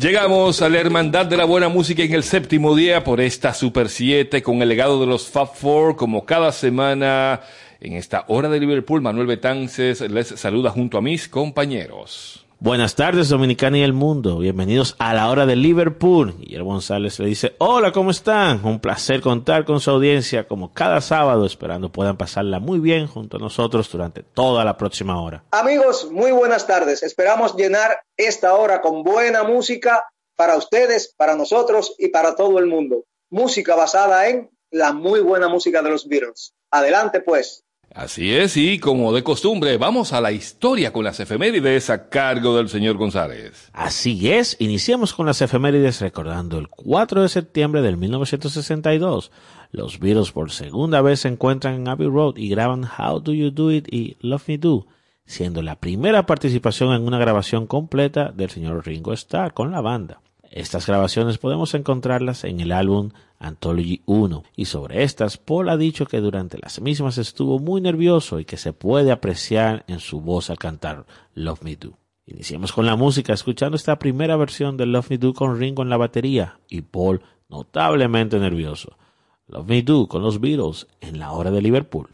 Llegamos a la Hermandad de la Buena Música en el séptimo día por esta Super 7 con el legado de los Fab Four como cada semana en esta hora de Liverpool. Manuel Betances les saluda junto a mis compañeros. Buenas tardes, Dominicana y el mundo. Bienvenidos a la hora de Liverpool. Guillermo González le dice, hola, ¿cómo están? Un placer contar con su audiencia como cada sábado, esperando puedan pasarla muy bien junto a nosotros durante toda la próxima hora. Amigos, muy buenas tardes. Esperamos llenar esta hora con buena música para ustedes, para nosotros y para todo el mundo. Música basada en la muy buena música de los Beatles. Adelante pues. Así es, y como de costumbre, vamos a la historia con las efemérides a cargo del señor González. Así es, iniciamos con las efemérides recordando el 4 de septiembre del 1962. Los Beatles por segunda vez se encuentran en Abbey Road y graban How Do You Do It y Love Me Do, siendo la primera participación en una grabación completa del señor Ringo Starr con la banda. Estas grabaciones podemos encontrarlas en el álbum Anthology 1 y sobre estas Paul ha dicho que durante las mismas estuvo muy nervioso y que se puede apreciar en su voz al cantar Love Me Do. Iniciamos con la música escuchando esta primera versión de Love Me Do con Ringo en la batería y Paul notablemente nervioso. Love Me Do con los Beatles en la hora de Liverpool.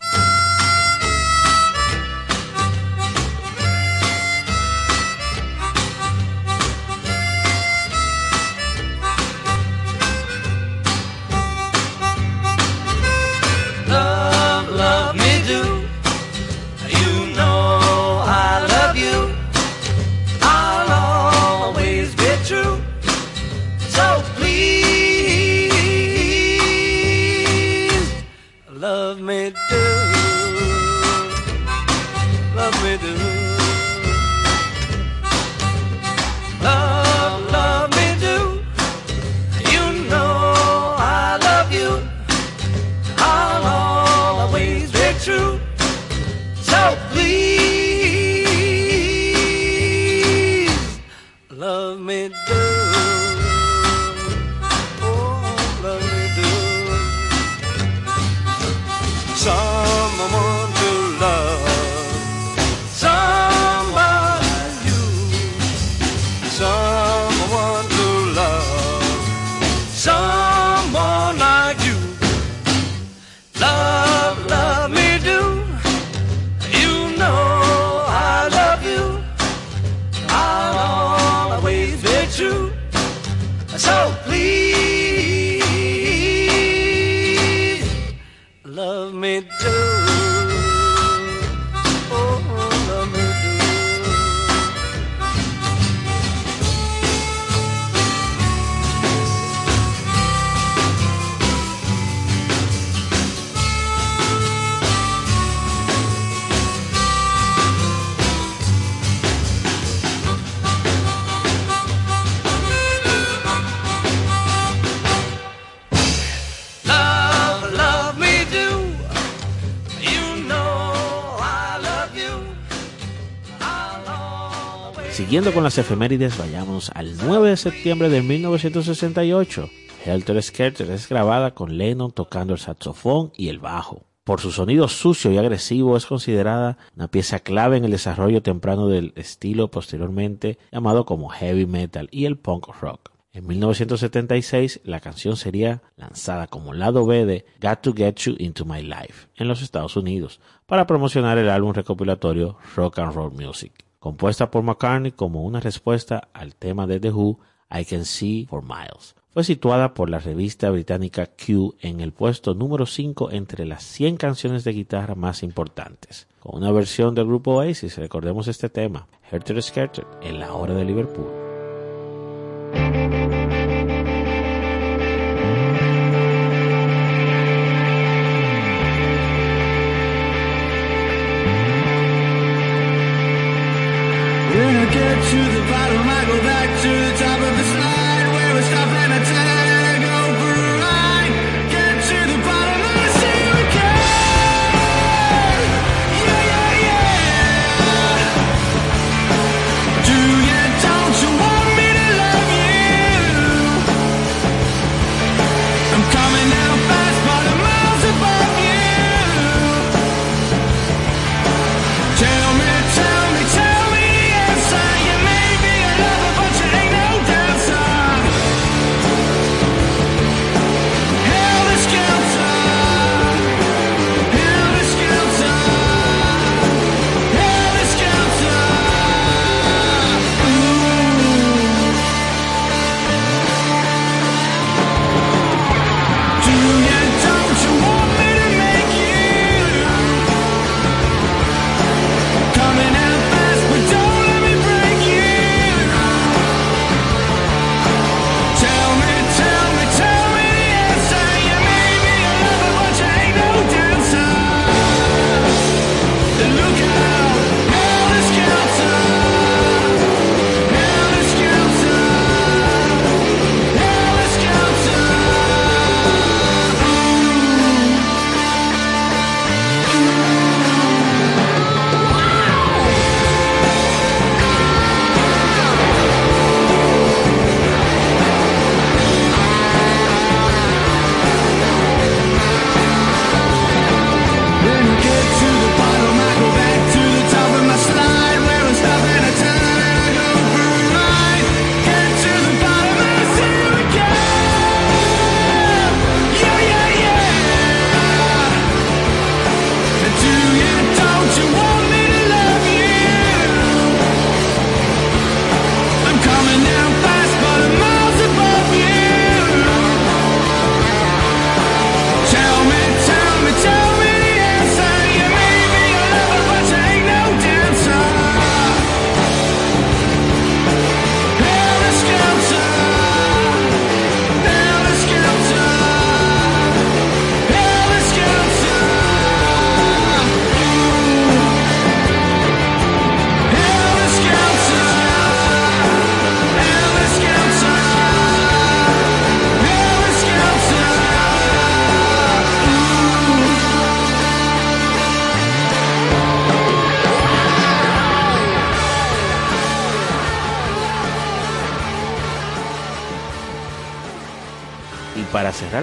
Con las efemérides, vayamos al 9 de septiembre de 1968. Helter Skelter es grabada con Lennon tocando el saxofón y el bajo. Por su sonido sucio y agresivo es considerada una pieza clave en el desarrollo temprano del estilo posteriormente llamado como heavy metal y el punk rock. En 1976 la canción sería lanzada como lado B de Got to Get You Into My Life en los Estados Unidos para promocionar el álbum recopilatorio Rock and Roll Music compuesta por McCartney como una respuesta al tema de The Who, I Can See for Miles. Fue situada por la revista británica Q en el puesto número 5 entre las 100 canciones de guitarra más importantes. Con una versión del grupo Oasis, recordemos este tema, Herter Skelter, en la hora de Liverpool.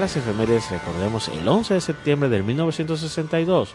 Efemérides recordemos el 11 de septiembre de 1962,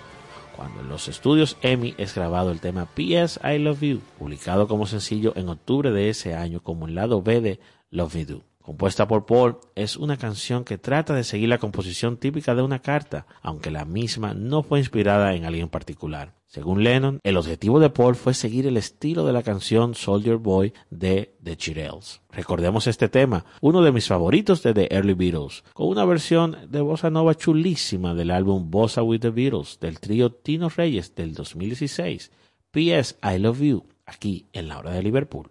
cuando en los estudios EMI es grabado el tema PS I Love You, publicado como sencillo en octubre de ese año como el lado B de Love Me Do compuesta por Paul, es una canción que trata de seguir la composición típica de una carta, aunque la misma no fue inspirada en alguien particular. Según Lennon, el objetivo de Paul fue seguir el estilo de la canción Soldier Boy de The Chirels. Recordemos este tema, uno de mis favoritos de The Early Beatles, con una versión de bossa nova chulísima del álbum Bossa with the Beatles del trío Tino Reyes del 2016. P.S. I Love You, aquí en la hora de Liverpool.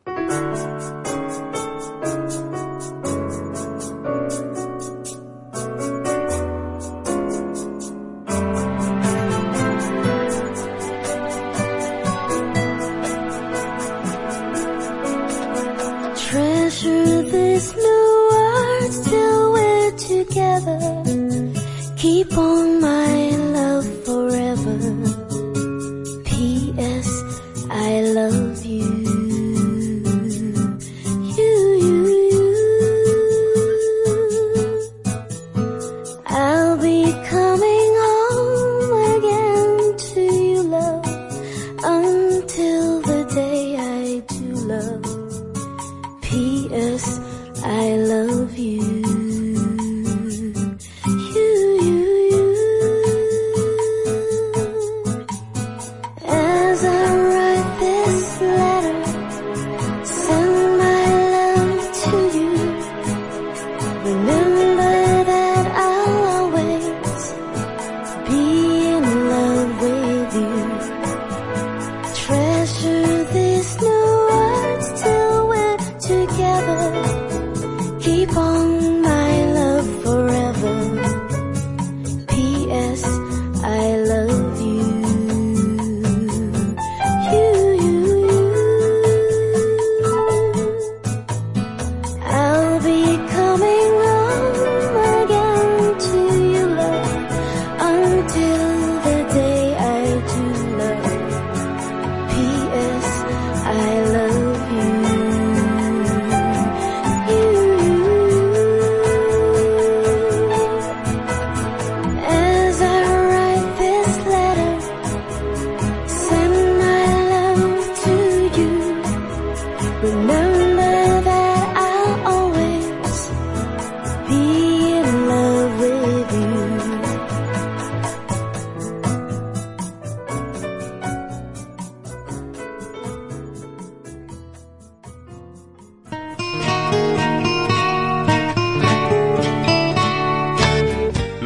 Picture these new words till we're together. Keep on my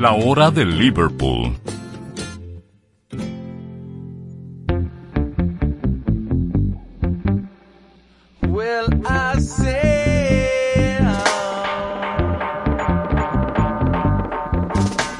La hora de Liverpool.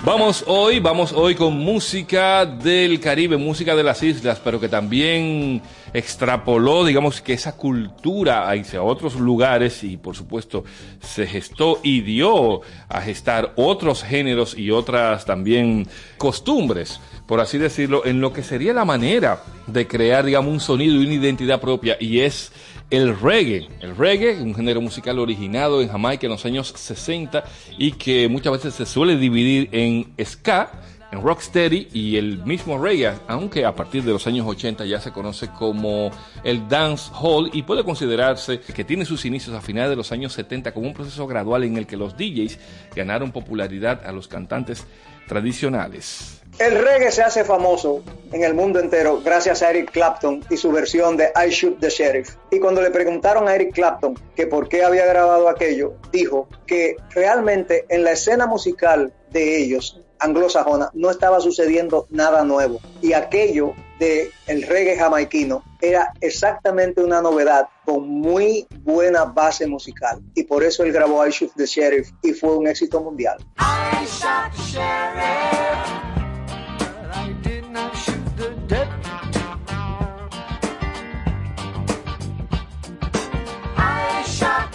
Vamos hoy, vamos hoy con música del Caribe, música de las islas, pero que también extrapoló, digamos, que esa cultura hacia otros lugares y por supuesto se gestó y dio a gestar otros géneros y otras también costumbres, por así decirlo, en lo que sería la manera de crear, digamos, un sonido y una identidad propia y es el reggae. El reggae, un género musical originado en Jamaica en los años 60 y que muchas veces se suele dividir en ska, en rocksteady y el mismo reggae, aunque a partir de los años 80 ya se conoce como el dance hall y puede considerarse que tiene sus inicios a finales de los años 70 como un proceso gradual en el que los DJs ganaron popularidad a los cantantes tradicionales. El reggae se hace famoso en el mundo entero gracias a Eric Clapton y su versión de I Shoot the Sheriff. Y cuando le preguntaron a Eric Clapton que por qué había grabado aquello, dijo que realmente en la escena musical de ellos, anglosajona, no estaba sucediendo nada nuevo. Y aquello de el reggae jamaiquino era exactamente una novedad con muy buena base musical. Y por eso él grabó I Shoot the Sheriff y fue un éxito mundial. I shot the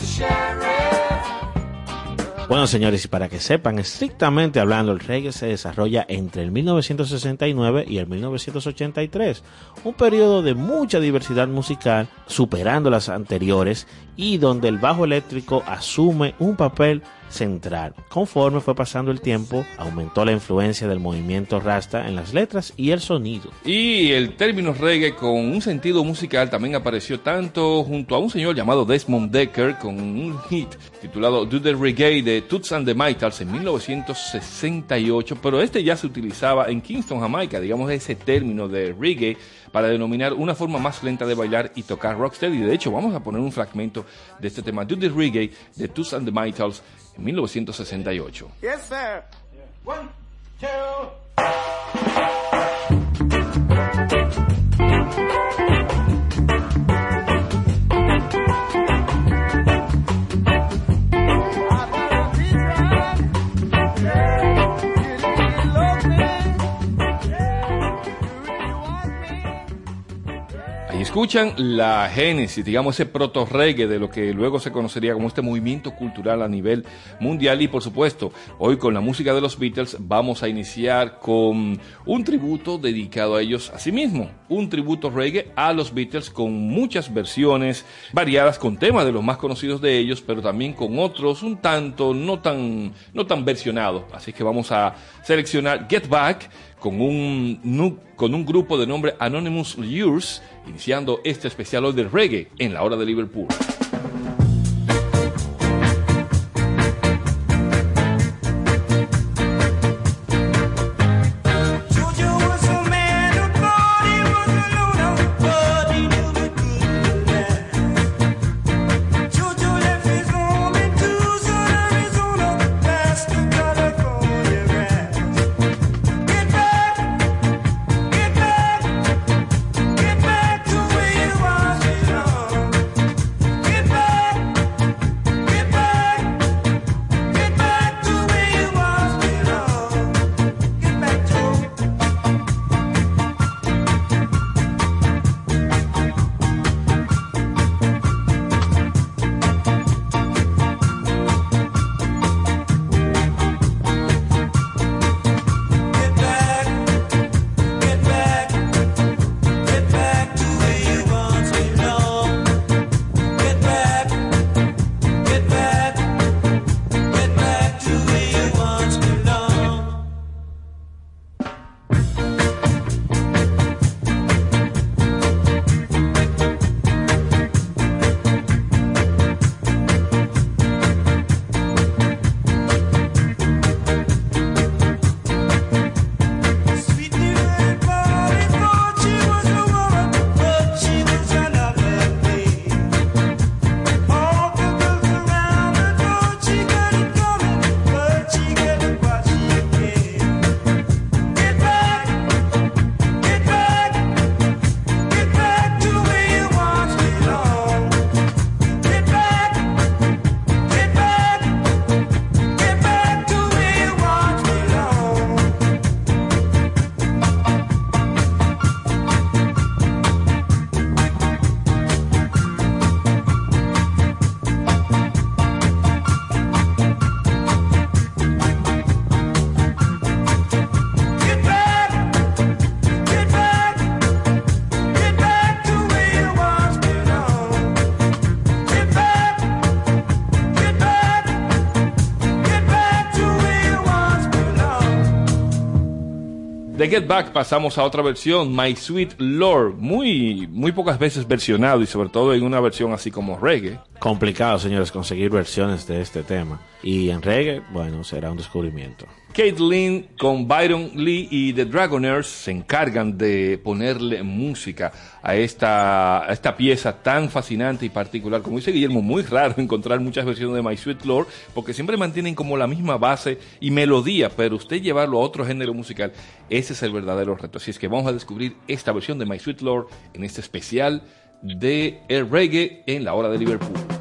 sheriff. Bueno, señores, y para que sepan, estrictamente hablando, el reggae se desarrolla entre el 1969 y el 1983, un periodo de mucha diversidad musical, superando las anteriores, y donde el bajo eléctrico asume un papel central. Conforme fue pasando el tiempo, aumentó la influencia del movimiento rasta en las letras y el sonido. Y el término reggae con un sentido musical también apareció tanto junto a un señor llamado Desmond Decker con un hit titulado Do the Reggae de Toots and the Maytals en 1968, pero este ya se utilizaba en Kingston, Jamaica, digamos ese término de reggae para denominar una forma más lenta de bailar y tocar rocksteady. De hecho, vamos a poner un fragmento de este tema, Do the Reggae de Toots and the Maytals en 1968. Yes, sir. One, two. Escuchan la génesis, digamos ese proto reggae de lo que luego se conocería como este movimiento cultural a nivel mundial. Y por supuesto hoy con la música de los Beatles vamos a iniciar con un tributo dedicado a ellos a sí mismo, un tributo reggae a los Beatles con muchas versiones variadas con temas de los más conocidos de ellos, pero también con otros un tanto no tan no tan versionados, así que vamos a seleccionar Get Back con un, con un grupo de nombre Anonymous Years, iniciando este especial hoy del reggae en la hora de Liverpool. De Get Back pasamos a otra versión, My Sweet Lord, muy, muy pocas veces versionado y sobre todo en una versión así como reggae. Complicado, señores, conseguir versiones de este tema. Y en reggae, bueno, será un descubrimiento. Caitlin con Byron Lee y The Dragoners se encargan de ponerle música a esta, a esta pieza tan fascinante y particular. Como dice Guillermo, muy raro encontrar muchas versiones de My Sweet Lord porque siempre mantienen como la misma base y melodía, pero usted llevarlo a otro género musical, ese es el verdadero reto. Así es que vamos a descubrir esta versión de My Sweet Lord en este especial de el reggae en la hora de Liverpool.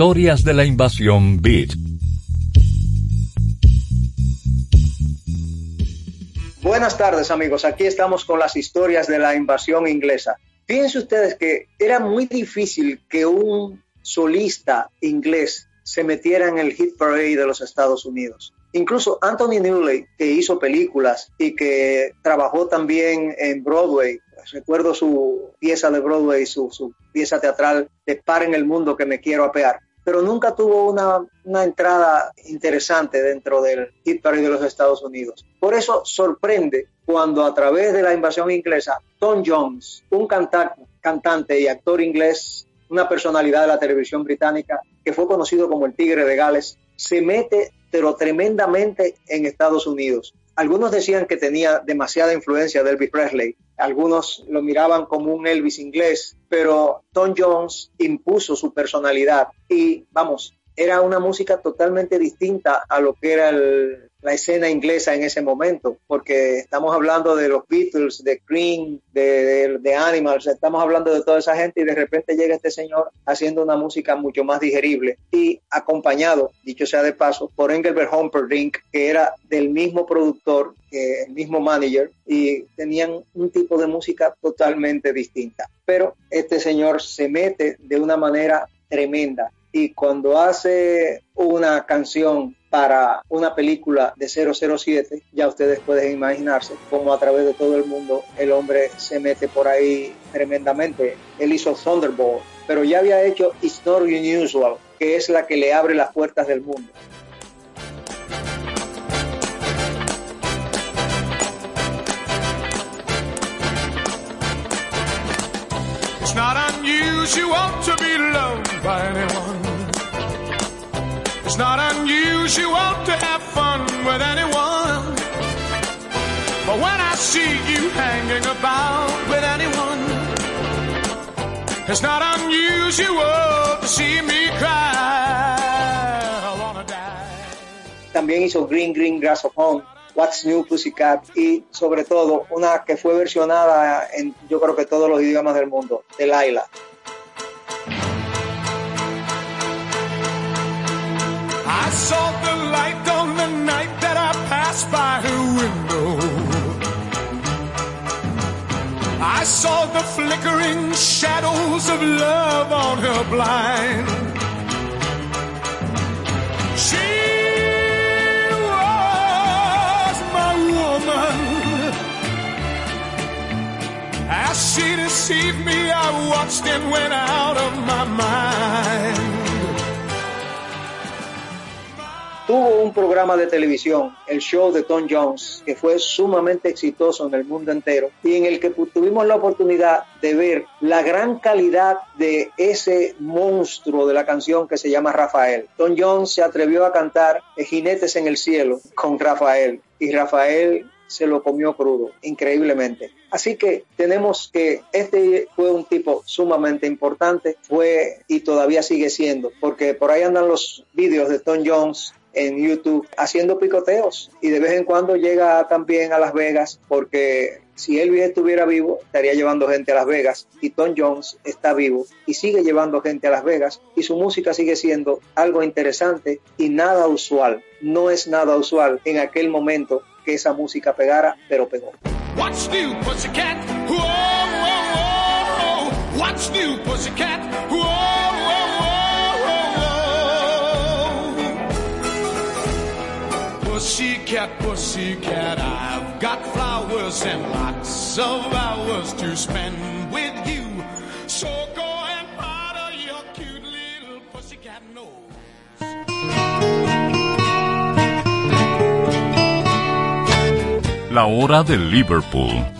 Historias de la invasión Beat. Buenas tardes amigos, aquí estamos con las historias de la invasión inglesa. Fíjense ustedes que era muy difícil que un solista inglés se metiera en el hit parade de los Estados Unidos. Incluso Anthony Newley, que hizo películas y que trabajó también en Broadway, recuerdo su pieza de Broadway, su, su pieza teatral de Par en el Mundo que me quiero apear, pero nunca tuvo una, una entrada interesante dentro del parade de los Estados Unidos. Por eso sorprende cuando a través de la invasión inglesa, Tom Jones, un cantante, cantante y actor inglés, una personalidad de la televisión británica que fue conocido como el Tigre de Gales, se mete pero tremendamente en Estados Unidos. Algunos decían que tenía demasiada influencia de Elvis Presley, algunos lo miraban como un Elvis inglés, pero Tom Jones impuso su personalidad y vamos, era una música totalmente distinta a lo que era el la escena inglesa en ese momento, porque estamos hablando de los Beatles, de Cream, de, de, Animals, estamos hablando de toda esa gente y de repente llega este señor haciendo una música mucho más digerible y acompañado, dicho sea de paso, por Engelbert Humperdinck, que era del mismo productor, el mismo manager, y tenían un tipo de música totalmente distinta. Pero este señor se mete de una manera tremenda y cuando hace una canción para una película de 007, ya ustedes pueden imaginarse cómo a través de todo el mundo el hombre se mete por ahí tremendamente. Él hizo Thunderbolt, pero ya había hecho It's Not Unusual, que es la que le abre las puertas del mundo. It's not unusual to be by. Not unusual to have fun with anyone. But when I see you hanging about with anyone, it's not unusual to see me cry. I wanna die. También hizo Green Green Grass of Home, What's New Pussycat y sobre todo una que fue versionada en yo creo que todos los idiomas del mundo, Delilah. I saw the light on the night that I passed by her window. I saw the flickering shadows of love on her blind. She was my woman. As she deceived me, I watched and went out of my mind. Tuvo un programa de televisión, el show de Tom Jones, que fue sumamente exitoso en el mundo entero y en el que tuvimos la oportunidad de ver la gran calidad de ese monstruo de la canción que se llama Rafael. Tom Jones se atrevió a cantar Jinetes en el cielo con Rafael y Rafael se lo comió crudo, increíblemente. Así que tenemos que este fue un tipo sumamente importante, fue y todavía sigue siendo, porque por ahí andan los vídeos de Tom Jones en YouTube haciendo picoteos y de vez en cuando llega también a Las Vegas porque si Elvis estuviera vivo estaría llevando gente a Las Vegas y Tom Jones está vivo y sigue llevando gente a Las Vegas y su música sigue siendo algo interesante y nada usual. No es nada usual en aquel momento que esa música pegara, pero pegó. What's new, pussycat? Whoa. What's new, pussycat? Pussycat, pussycat, I've got flowers and lots of hours to spend with you. So go and powder your cute little pussycat nose. La hora de Liverpool.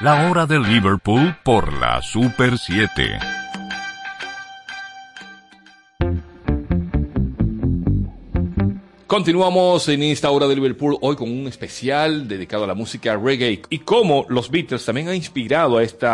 La hora de Liverpool por la Super 7. Continuamos en esta hora de Liverpool hoy con un especial dedicado a la música reggae y cómo los Beatles también han inspirado a este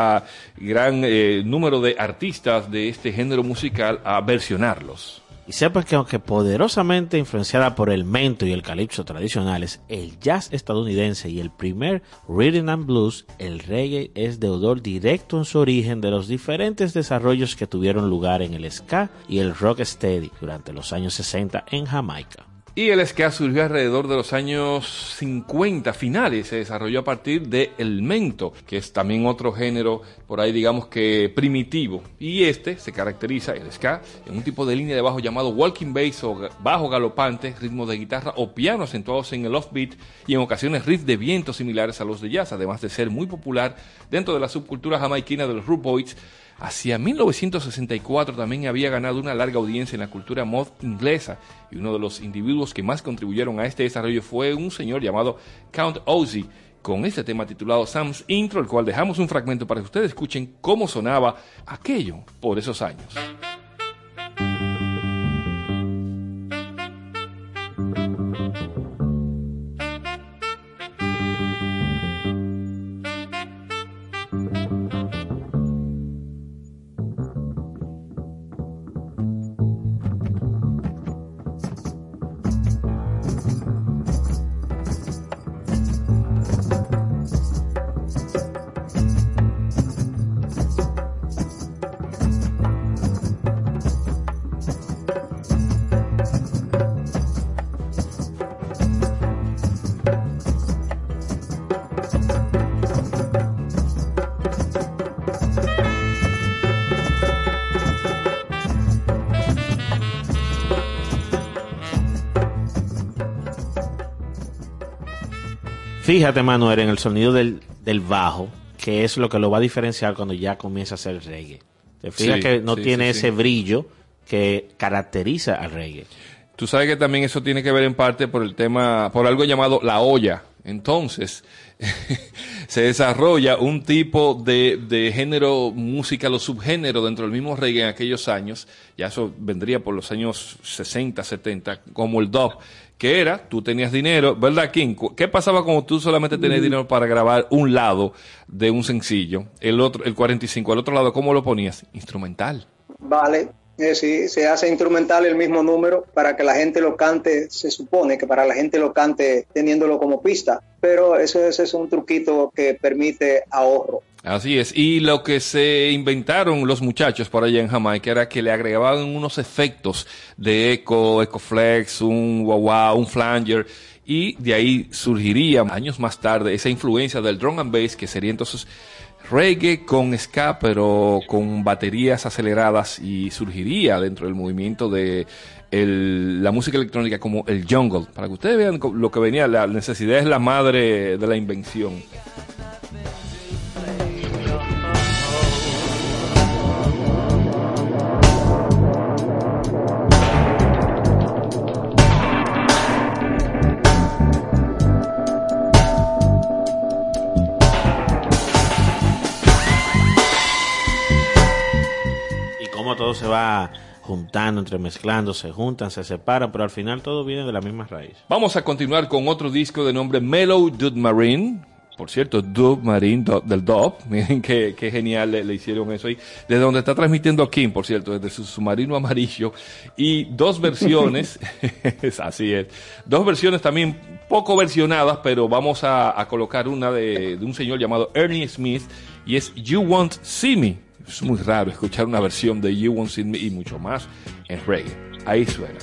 gran eh, número de artistas de este género musical a versionarlos. Y sepa que aunque poderosamente influenciada por el mento y el calipso tradicionales, el jazz estadounidense y el primer rhythm and blues, el reggae es deudor directo en su origen de los diferentes desarrollos que tuvieron lugar en el ska y el rock steady durante los años 60 en Jamaica. Y el ska surgió alrededor de los años 50 finales, se desarrolló a partir de el mento, que es también otro género por ahí digamos que primitivo. Y este se caracteriza, el ska, en un tipo de línea de bajo llamado walking bass o bajo galopante, ritmo de guitarra o piano acentuados en el offbeat y en ocasiones riffs de viento similares a los de jazz, además de ser muy popular dentro de la subcultura jamaiquina de los Root Boys Hacia 1964 también había ganado una larga audiencia en la cultura mod inglesa y uno de los individuos que más contribuyeron a este desarrollo fue un señor llamado Count Ozzy con este tema titulado Sam's Intro, el cual dejamos un fragmento para que ustedes escuchen cómo sonaba aquello por esos años. Fíjate, Manuel, en el sonido del, bajo, que es lo que lo va a diferenciar cuando ya comienza a ser reggae. Te fijas que no tiene ese brillo que caracteriza al reggae. Tú sabes que también eso tiene que ver en parte por el tema, por algo llamado la olla. Entonces, se desarrolla un tipo de, de género musical o subgénero dentro del mismo reggae en aquellos años, ya eso vendría por los años 60, 70, como el dub, que era, tú tenías dinero, ¿verdad, King? ¿Qué pasaba cuando tú solamente tenías mm. dinero para grabar un lado de un sencillo, el otro, el 45, el otro lado, ¿cómo lo ponías? Instrumental. Vale, eh, sí, se hace instrumental el mismo número para que la gente lo cante, se supone que para la gente lo cante teniéndolo como pista, pero eso, ese es un truquito que permite ahorro. Así es. Y lo que se inventaron los muchachos por allá en Jamaica era que le agregaban unos efectos de eco, ecoflex, un wah, un flanger. Y de ahí surgiría años más tarde esa influencia del drum and bass que sería entonces reggae con ska pero con baterías aceleradas y surgiría dentro del movimiento de la música electrónica como el jungle. Para que ustedes vean lo que venía, la necesidad es la madre de la invención. Todo se va juntando, entremezclando, se juntan, se separan, pero al final todo viene de la misma raíz. Vamos a continuar con otro disco de nombre Mellow Dude Marine. Por cierto, Dub Marine del Dub, miren qué, genial le, hicieron eso ahí. Desde donde está transmitiendo Kim, por cierto, desde su submarino amarillo. Y dos versiones, así es, dos versiones también poco versionadas, pero vamos a, colocar una de, de un señor llamado Ernie Smith y es You Won't See Me es muy raro escuchar una versión de You Won't See Me y mucho más en reggae. Ahí suena.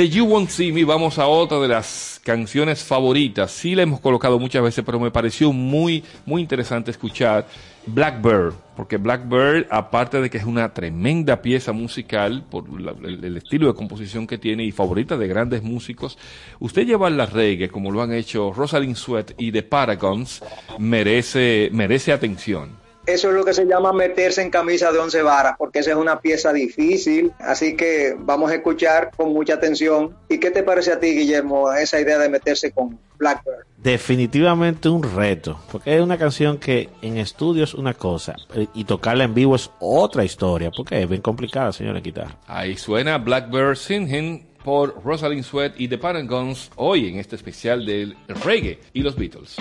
De You Won't See Me vamos a otra de las canciones favoritas. Sí la hemos colocado muchas veces, pero me pareció muy, muy interesante escuchar Blackbird, porque Blackbird, aparte de que es una tremenda pieza musical por el, estilo de composición que tiene y favorita de grandes músicos, usted lleva la reggae como lo han hecho Rosalind Sweat y The Paragons, merece, merece atención. Eso es lo que se llama meterse en camisa de once varas, porque esa es una pieza difícil. Así que vamos a escuchar con mucha atención. ¿Y qué te parece a ti, Guillermo, esa idea de meterse con Blackbird? Definitivamente un reto, porque es una canción que en estudio es una cosa y tocarla en vivo es otra historia, porque es bien complicada, señora guitarra. Ahí suena Blackbird Singing por Rosalind Sweat y The Paragons hoy en este especial del reggae y los Beatles.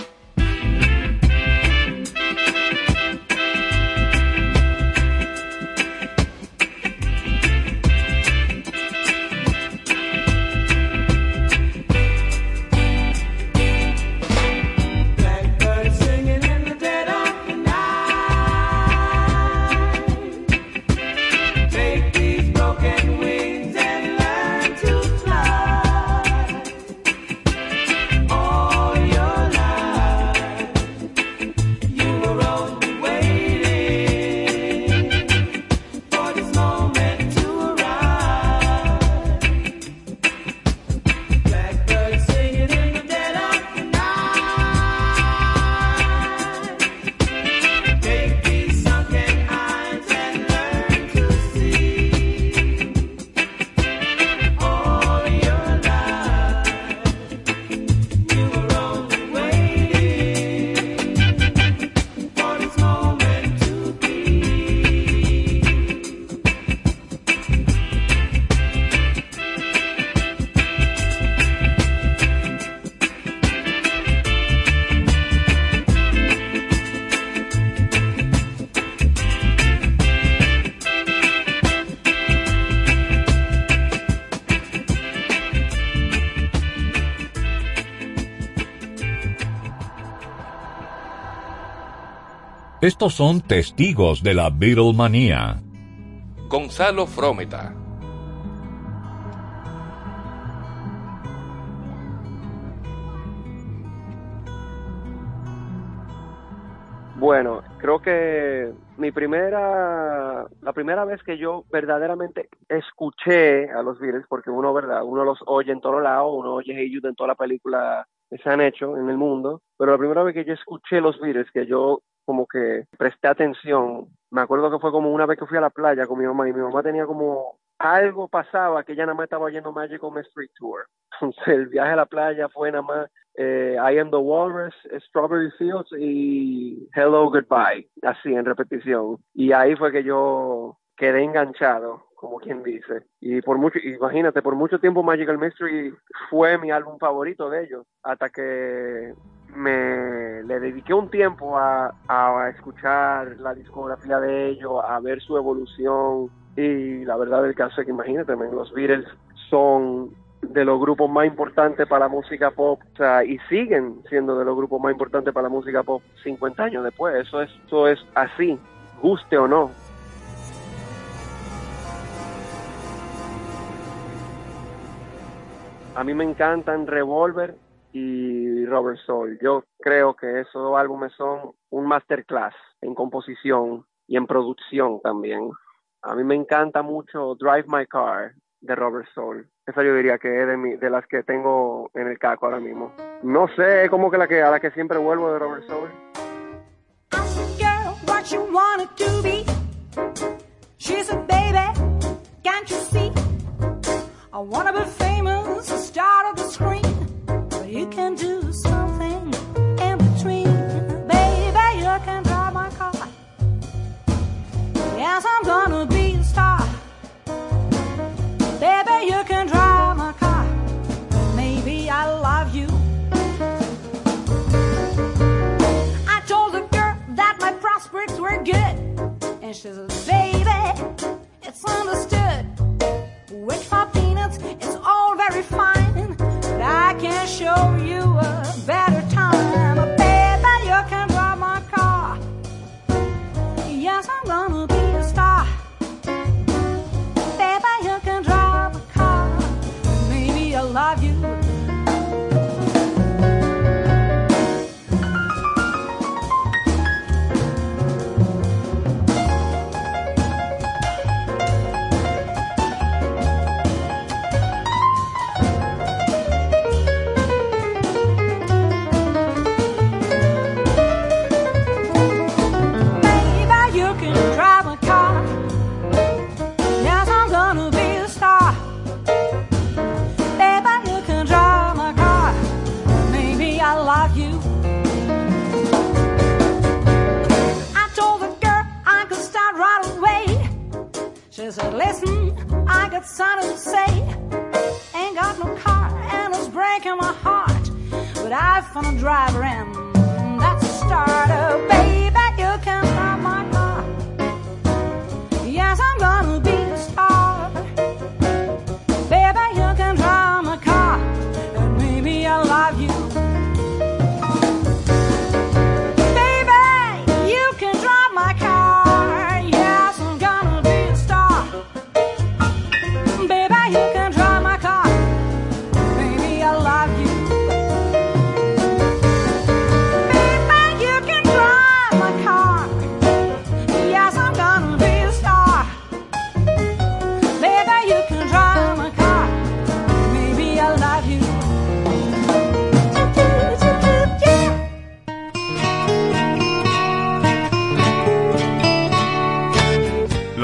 Estos son testigos de la Beatlemanía. Gonzalo Frometa. Bueno, creo que mi primera, la primera vez que yo verdaderamente escuché a los Beatles, porque uno, verdad, uno los oye en todos lados, uno oye Hey Jude en toda la película que se han hecho en el mundo, pero la primera vez que yo escuché los Beatles, que yo como que presté atención. Me acuerdo que fue como una vez que fui a la playa con mi mamá y mi mamá tenía como algo pasaba que ella nada más estaba oyendo Magical Mystery Tour. Entonces el viaje a la playa fue nada más eh, I Am the Walrus, Strawberry Fields y Hello Goodbye, así en repetición. Y ahí fue que yo quedé enganchado, como quien dice. Y por mucho, imagínate, por mucho tiempo Magical Mystery fue mi álbum favorito de ellos, hasta que me le dediqué un tiempo a, escuchar la discografía de ellos, a ver su evolución. Y la verdad del caso es que imagínate, los Beatles son de los grupos más importantes para la música pop. Y siguen siendo de los grupos más importantes para la música pop 50 años después, eso es, eso es así, guste o no. A mí me encantan Revolver y Robert Soul. Yo creo que esos dos álbumes son un masterclass en composición y en producción también. A mí me encanta mucho Drive My Car de Robert Soul. Esa yo diría que es de, de las que tengo en el caco ahora mismo. No sé, es como que la que a la que siempre vuelvo de Robert Soul. I wanna be famous, star of the screen. You can do something in between. Baby, you can drive my car. Yes, I'm gonna be a star. Baby, you can drive my car. Maybe I love you. I told the girl that my prospects were good. And she said,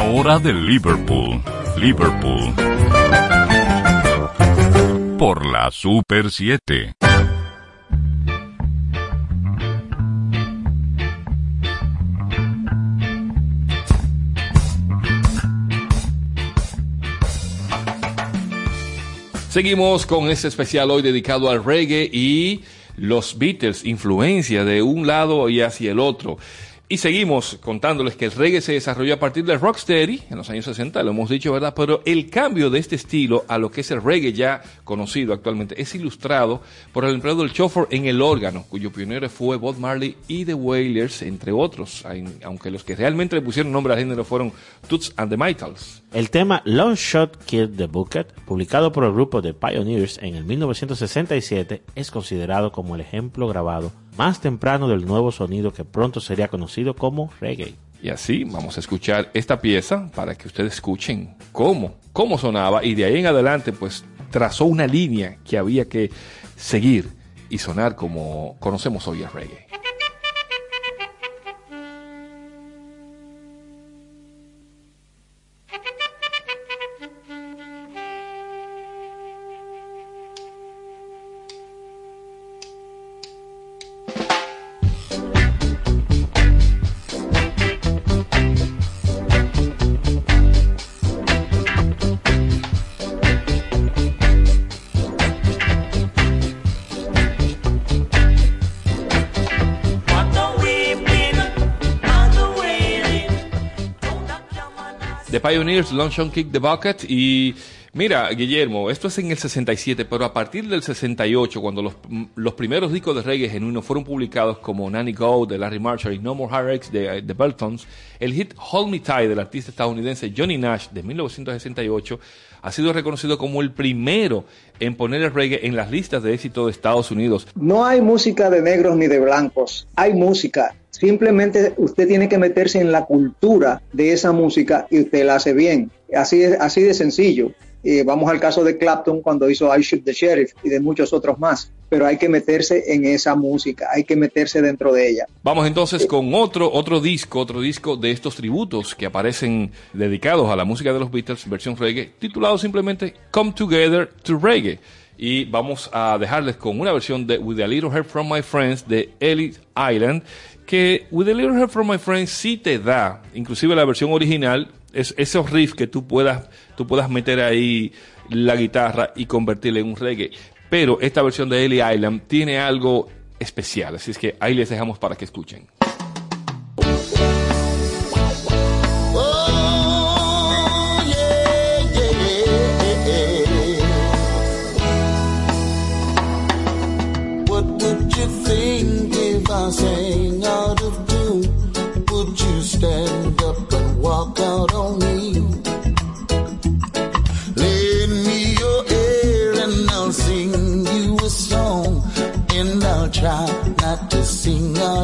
Hora de Liverpool. Liverpool. Por la Super 7. Seguimos con este especial hoy dedicado al reggae y los Beatles, influencia de un lado y hacia el otro. Y seguimos contándoles que el reggae se desarrolló a partir del rocksteady en los años 60, lo hemos dicho, ¿verdad? Pero el cambio de este estilo a lo que es el reggae ya conocido actualmente es ilustrado por el empleo del chauffeur en el órgano, cuyo pionero fue Bob Marley y The Wailers, entre otros, aunque los que realmente le pusieron nombre al género fueron Toots and the Maytals. El tema Long Shot Killed the Bucket, publicado por el grupo The Pioneers en el 1967, es considerado como el ejemplo grabado más temprano del nuevo sonido que pronto sería conocido como reggae. Y así vamos a escuchar esta pieza para que ustedes escuchen cómo, cómo sonaba y de ahí en adelante pues trazó una línea que había que seguir y sonar como conocemos hoy el reggae. Pioneers, Long Kick the Bucket. Y mira, Guillermo, esto es en el 67, pero a partir del 68, cuando los, los primeros discos de reggae genuinos fueron publicados como Nanny Go de Larry Marshall y No More Heartaches de The Beltons, el hit Hold Me Tight del artista estadounidense Johnny Nash de 1968 ha sido reconocido como el primero en poner el reggae en las listas de éxito de Estados Unidos. No hay música de negros ni de blancos, hay música Simplemente usted tiene que meterse en la cultura de esa música y usted la hace bien. Así, es, así de sencillo. Eh, vamos al caso de Clapton cuando hizo I Shoot the Sheriff y de muchos otros más. Pero hay que meterse en esa música, hay que meterse dentro de ella. Vamos entonces con otro, otro disco, otro disco de estos tributos que aparecen dedicados a la música de los Beatles, versión reggae, titulado simplemente Come Together to Reggae. Y vamos a dejarles con una versión de With a Little Help from My Friends de Ellis Island, que With a Little Help from My Friends sí te da, inclusive la versión original, es esos riffs que tú puedas, tú puedas meter ahí la guitarra y convertirle en un reggae. Pero esta versión de Ellie Island tiene algo especial, así es que ahí les dejamos para que escuchen.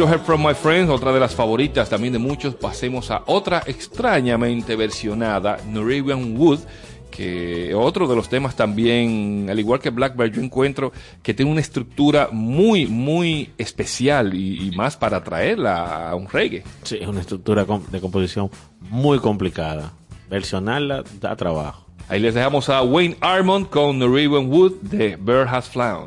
Little Help from My Friends, otra de las favoritas también de muchos, pasemos a otra extrañamente versionada, Norwegian Wood, que otro de los temas también, al igual que Blackbird, yo encuentro que tiene una estructura muy, muy especial y, y más para traerla a un reggae. Sí, es una estructura de composición muy complicada. Versionarla da trabajo. Ahí les dejamos a Wayne Armond con Norwegian Wood de Bird Has Flown.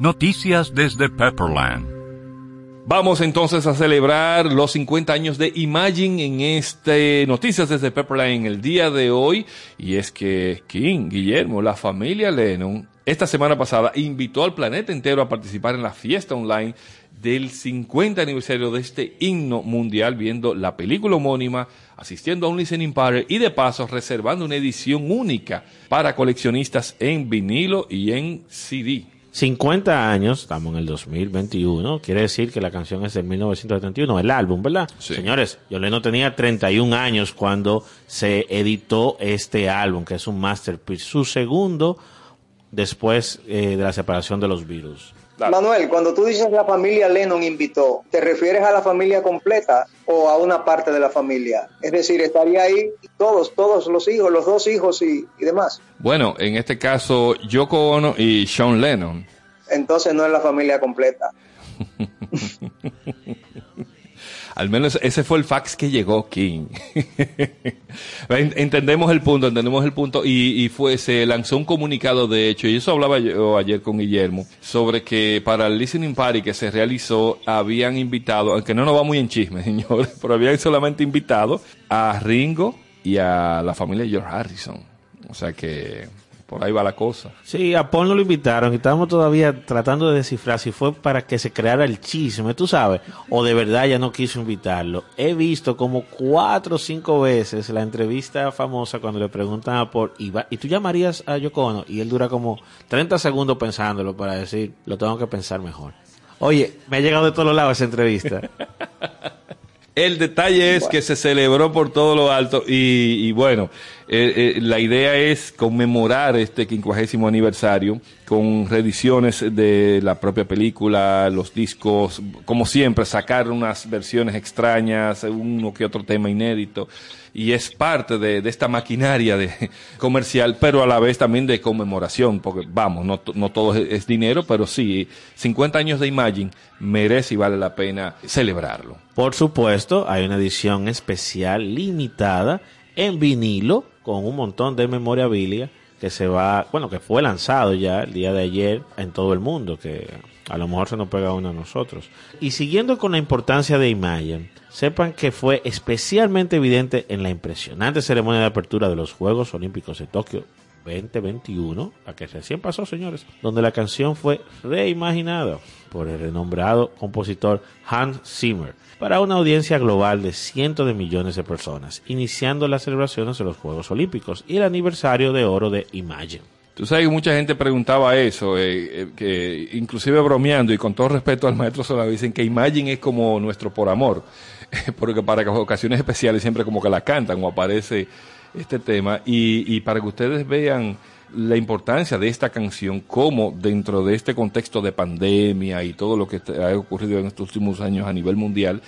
Noticias desde Pepperland. Vamos entonces a celebrar los 50 años de Imagine en este Noticias desde Pepperland en el día de hoy. Y es que King, Guillermo, la familia Lennon, esta semana pasada invitó al planeta entero a participar en la fiesta online del 50 aniversario de este himno mundial, viendo la película homónima, asistiendo a un listening party y de paso reservando una edición única para coleccionistas en vinilo y en CD. 50 años, estamos en el 2021, quiere decir que la canción es de 1971, el álbum, ¿verdad? Sí. Señores, yo no tenía 31 años cuando se editó este álbum, que es un masterpiece, su segundo después eh, de la separación de los Manuel, cuando tú dices la familia Lennon invitó, ¿te refieres a la familia completa o a una parte de la familia? Es decir, estaría ahí todos, todos los hijos, los dos hijos y, y demás. Bueno, en este caso, Yoko Ono y Sean Lennon. Entonces no es la familia completa. Al menos ese fue el fax que llegó King. En- entendemos el punto, entendemos el punto y, y fue se lanzó un comunicado de hecho y eso hablaba yo ayer con Guillermo sobre que para el listening party que se realizó habían invitado, aunque no nos va muy en chisme, señores, pero habían solamente invitado a Ringo y a la familia George Harrison. O sea que por ahí va la cosa. Sí, a Paul no lo invitaron y estábamos todavía tratando de descifrar si fue para que se creara el chisme, tú sabes, o de verdad ya no quiso invitarlo. He visto como cuatro o cinco veces la entrevista famosa cuando le preguntan a Paul, ¿y, va- ¿y tú llamarías a Yoko Ono? Y él dura como 30 segundos pensándolo para decir, lo tengo que pensar mejor. Oye, me ha llegado de todos lados esa entrevista. El detalle es que se celebró por todo lo alto y, y bueno, eh, eh, la idea es conmemorar este quincuagésimo aniversario con reediciones de la propia película, los discos, como siempre, sacar unas versiones extrañas, uno que otro tema inédito y es parte de, esta maquinaria de comercial, pero a la vez también de conmemoración, porque vamos, no, no todo es, es dinero, pero sí, 50 años de Imagine merece y vale la pena celebrarlo. Por supuesto, hay una edición especial limitada en vinilo con un montón de memorabilia que se va, bueno, que fue lanzado ya el día de ayer en todo el mundo, que a lo mejor se nos pega uno a nosotros. Y siguiendo con la importancia de Imagine, sepan que fue especialmente evidente en la impresionante ceremonia de apertura de los Juegos Olímpicos de Tokio 2021, la que recién pasó, señores, donde la canción fue reimaginada por el renombrado compositor Hans Zimmer para una audiencia global de cientos de millones de personas, iniciando las celebraciones de los Juegos Olímpicos y el aniversario de oro de Imagine. Tú sabes que mucha gente preguntaba eso, eh, eh, que inclusive bromeando y con todo respeto al maestro Solá, dicen que Imagine es como nuestro por amor, porque para ocasiones especiales siempre como que la cantan o aparece este tema y, y para que ustedes vean la importancia de esta canción como dentro de este contexto de pandemia y todo lo que ha ocurrido en estos últimos años a nivel mundial,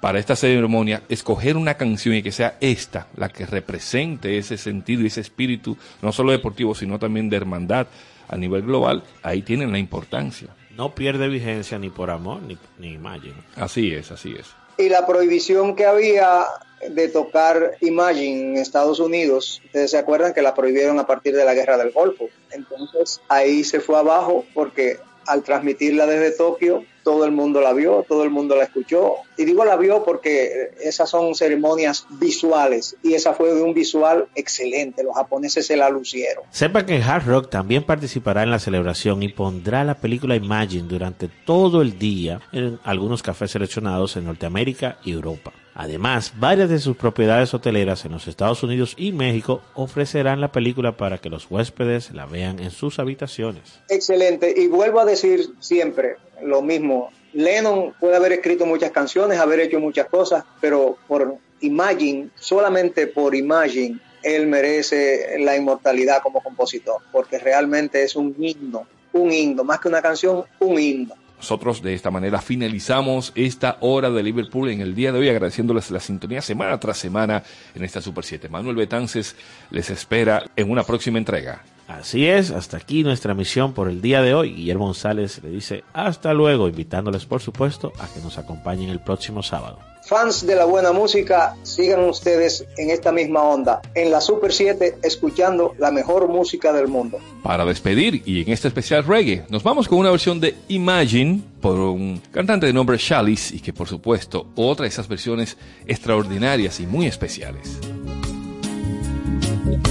para esta ceremonia, escoger una canción y que sea esta la que represente ese sentido y ese espíritu, no solo deportivo, sino también de hermandad a nivel global, ahí tienen la importancia. No pierde vigencia ni por amor ni, ni Imagine. Así es, así es. Y la prohibición que había de tocar Imagine en Estados Unidos, ustedes se acuerdan que la prohibieron a partir de la guerra del Golfo. Entonces ahí se fue abajo porque al transmitirla desde Tokio, todo el mundo la vio, todo el mundo la escuchó. Y digo la vio porque esas son ceremonias visuales y esa fue de un visual excelente. Los japoneses se la lucieron. Sepa que Hard Rock también participará en la celebración y pondrá la película Imagine durante todo el día en algunos cafés seleccionados en Norteamérica y Europa. Además, varias de sus propiedades hoteleras en los Estados Unidos y México ofrecerán la película para que los huéspedes la vean en sus habitaciones. Excelente. Y vuelvo a decir siempre lo mismo. Lennon puede haber escrito muchas canciones, haber hecho muchas cosas, pero por Imagine, solamente por Imagine, él merece la inmortalidad como compositor, porque realmente es un himno, un himno, más que una canción, un himno. Nosotros de esta manera finalizamos esta hora de Liverpool en el día de hoy, agradeciéndoles la sintonía semana tras semana en esta Super 7. Manuel Betances les espera en una próxima entrega. Así es, hasta aquí nuestra misión por el día de hoy. Guillermo González le dice hasta luego, invitándoles por supuesto a que nos acompañen el próximo sábado. Fans de la buena música, sigan ustedes en esta misma onda, en la Super 7, escuchando la mejor música del mundo. Para despedir y en este especial reggae, nos vamos con una versión de Imagine por un cantante de nombre Chalice y que por supuesto otra de esas versiones extraordinarias y muy especiales.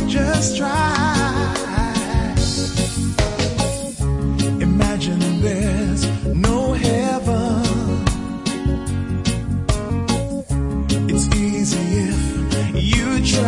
Just try.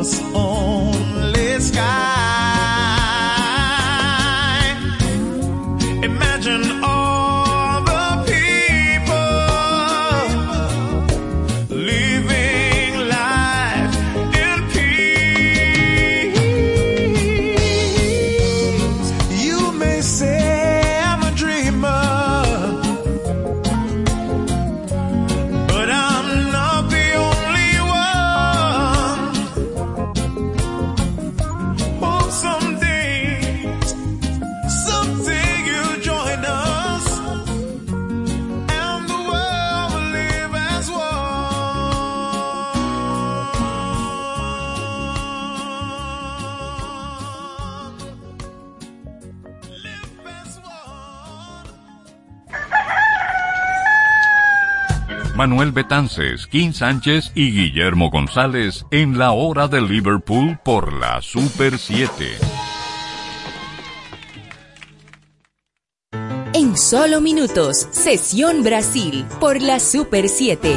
us all. Betances, Kim Sánchez y Guillermo González en la hora de Liverpool por la Super 7. En solo minutos, Sesión Brasil por la Super 7.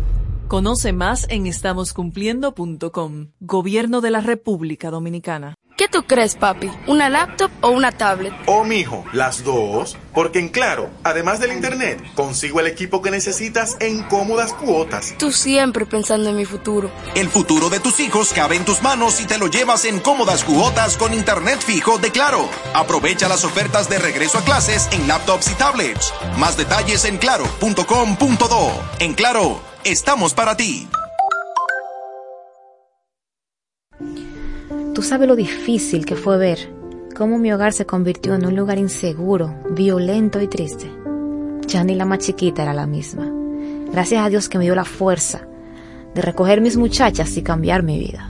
Conoce más en estamoscumpliendo.com. Gobierno de la República Dominicana. ¿Qué tú crees, papi? ¿Una laptop o una tablet? Oh, mijo, las dos. Porque en Claro, además del internet, consigo el equipo que necesitas en cómodas cuotas. Tú siempre pensando en mi futuro. El futuro de tus hijos cabe en tus manos si te lo llevas en cómodas cuotas con internet fijo de Claro. Aprovecha las ofertas de regreso a clases en laptops y tablets. Más detalles en claro.com.do. En Claro, estamos para ti. Tú sabes lo difícil que fue ver cómo mi hogar se convirtió en un lugar inseguro, violento y triste. Ya ni la más chiquita era la misma. Gracias a Dios que me dio la fuerza de recoger mis muchachas y cambiar mi vida.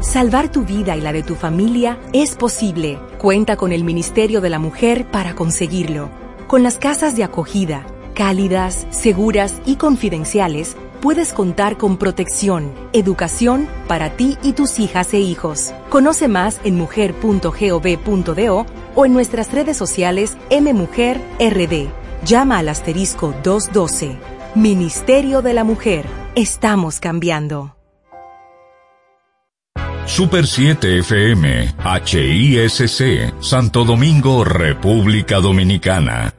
Salvar tu vida y la de tu familia es posible. Cuenta con el Ministerio de la Mujer para conseguirlo. Con las casas de acogida, cálidas, seguras y confidenciales, puedes contar con protección, educación para ti y tus hijas e hijos. Conoce más en mujer.gov.do o en nuestras redes sociales MMujerRD. Llama al asterisco 212. Ministerio de la Mujer. Estamos cambiando. Super 7 FM, HISC, Santo Domingo, República Dominicana.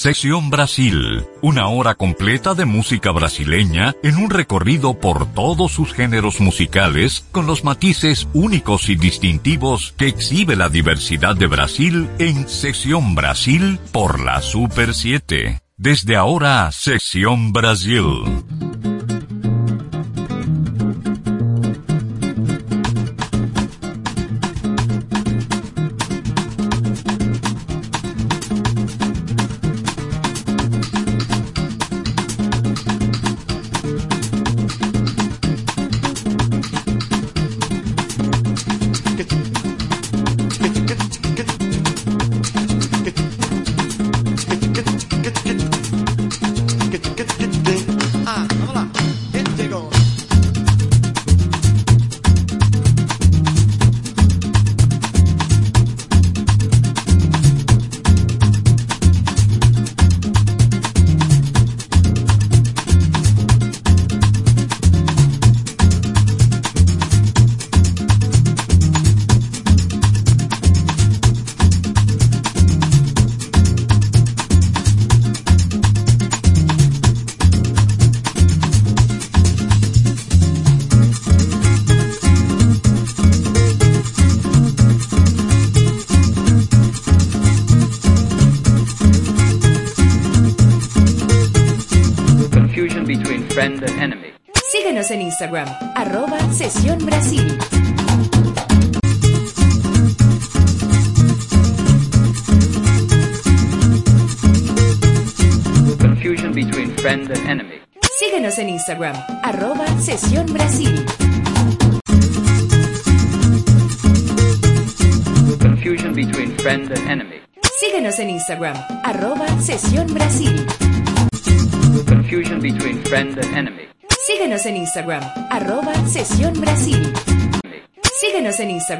Sección Brasil, una hora completa de música brasileña en un recorrido por todos sus géneros musicales con los matices únicos y distintivos que exhibe la diversidad de Brasil en Sección Brasil por la Super 7. Desde ahora, Sección Brasil.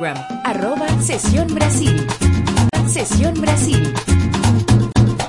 program.